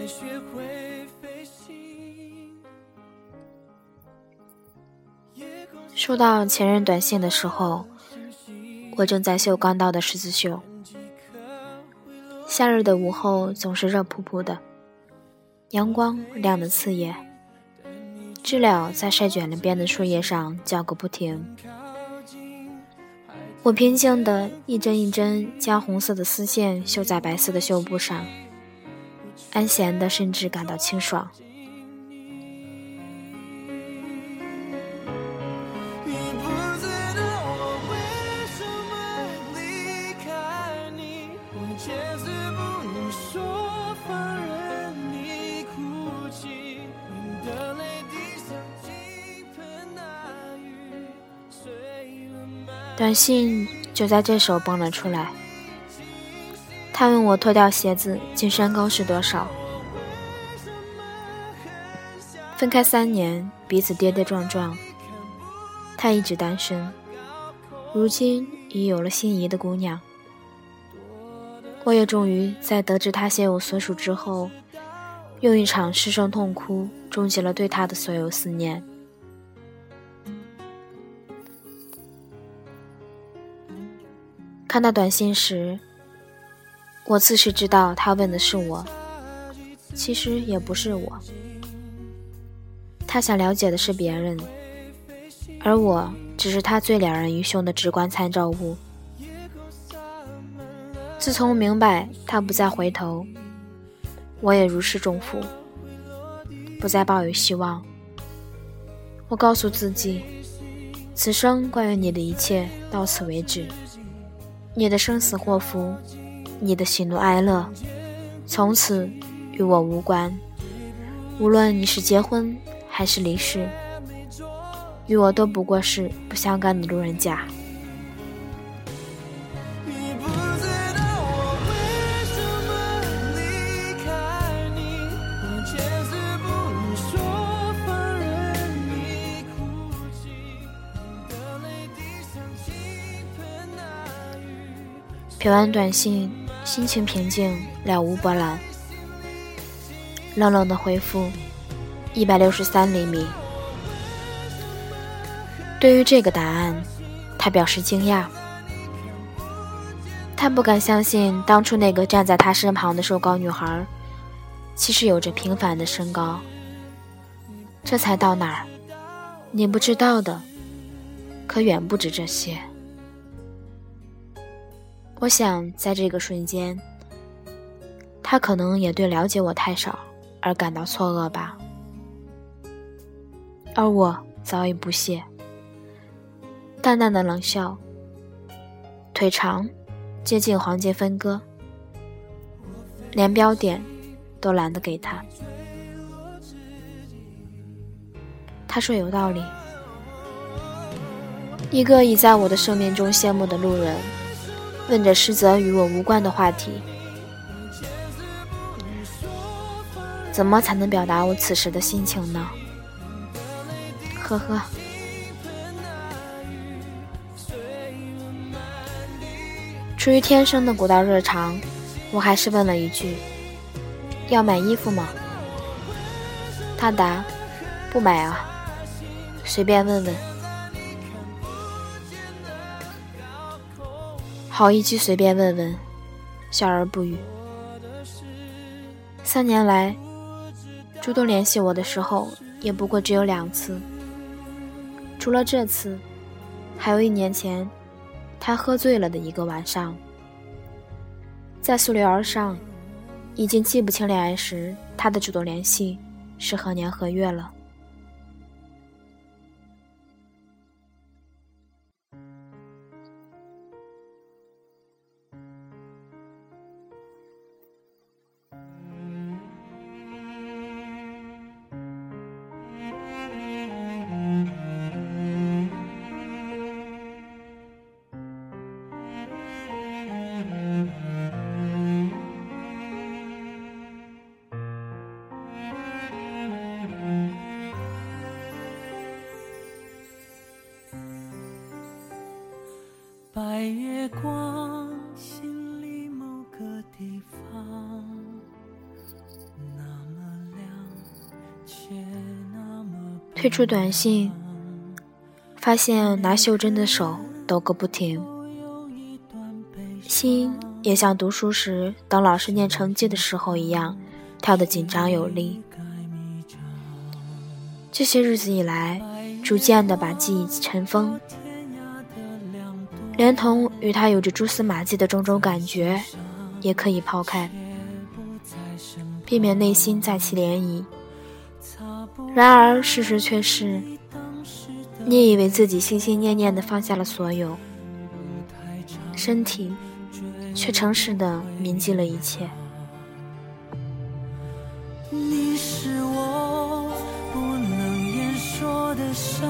才学会飞行收到前任短信的时候，我正在绣刚到的十字绣。夏日的午后总是热扑扑的，阳光亮得刺眼，知了在晒卷了边的树叶上叫个不停。我平静地一针一针将红色的丝线绣在白色的绣布上，安闲的甚至感到清爽。短信就在这时候蹦了出来。他问我脱掉鞋子进山高是多少。分开三年，彼此跌跌撞撞，他一直单身，如今已有了心仪的姑娘。我也终于在得知他写我所属之后，用一场失声痛哭终结了对他的所有思念。看到短信时，我自是知道他问的是我，其实也不是我。他想了解的是别人，而我只是他最了然于胸的直观参照物。自从明白他不再回头，我也如释重负，不再抱有希望。我告诉自己，此生关于你的一切到此为止。你的生死祸福，你的喜怒哀乐，从此与我无关。无论你是结婚还是离世，与我都不过是不相干的路人甲。瞥完短信，心情平静，了无波澜。冷冷的回复：一百六十三厘米。对于这个答案，他表示惊讶。他不敢相信，当初那个站在他身旁的瘦高女孩，其实有着平凡的身高。这才到哪儿？你不知道的，可远不止这些。我想，在这个瞬间，他可能也对了解我太少而感到错愕吧。而我早已不屑，淡淡的冷笑，腿长，接近黄金分割，连标点都懒得给他。他说有道理，一个已在我的生命中谢幕的路人。问着实则与我无关的话题，怎么才能表达我此时的心情呢？呵呵。出于天生的古道热肠，我还是问了一句：“要买衣服吗？”他答：“不买啊，随便问问。”好一句随便问问，笑而不语。三年来，主动联系我的时候也不过只有两次。除了这次，还有一年前，他喝醉了的一个晚上，在溯流而上，已经记不清恋爱时他的主动联系是何年何月了。白月光，心里某个地方，那么亮，却那么。退出短信，发现拿袖珍的手抖个不停，心也像读书时等老师念成绩的时候一样，跳得紧张有力。这些日子以来，逐渐的把记忆尘封，连同与他有着蛛丝马迹的种种感觉，也可以抛开，避免内心再起涟漪。然而，事实却是，你以为自己心心念念的放下了所有，身体却诚实的铭记了一切。你是我不能言说的伤，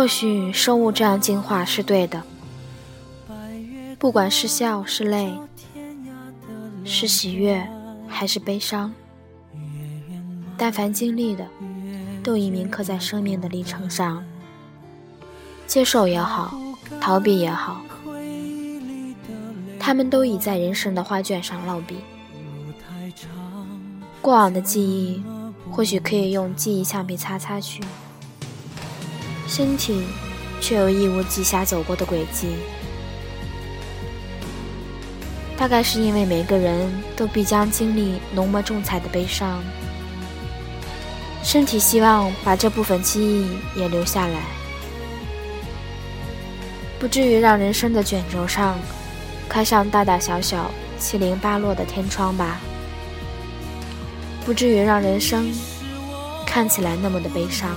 或许生物这样进化是对的，不管是笑是泪，是喜悦还是悲伤，但凡经历的，都已铭刻在生命的历程上。接受也好，逃避也好，他们都已在人生的画卷上落笔。过往的记忆，或许可以用记忆橡皮擦擦去，身体却有义务记下走过的轨迹。大概是因为每个人都必将经历浓墨重彩的悲伤，身体希望把这部分记忆也留下来，不至于让人生的卷轴上开上大大小小、七零八落的天窗吧。不至于让人生看起来那么的悲伤。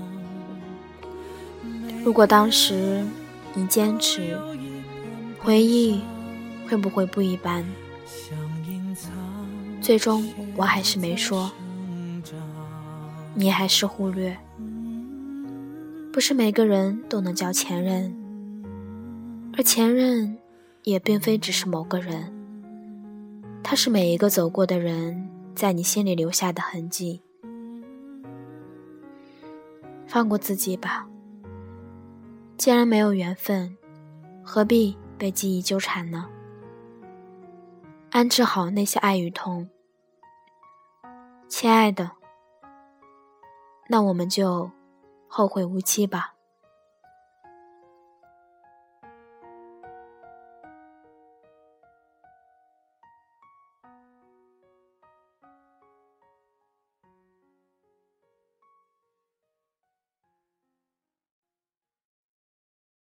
如果当时你坚持，回忆会不会不一般？最终我还是没说，你还是忽略。不是每个人都能叫前任，而前任也并非只是某个人。他是每一个走过的人在你心里留下的痕迹。放过自己吧。既然没有缘分，何必被记忆纠缠呢？安置好那些爱与痛，亲爱的，那我们就后会无期吧。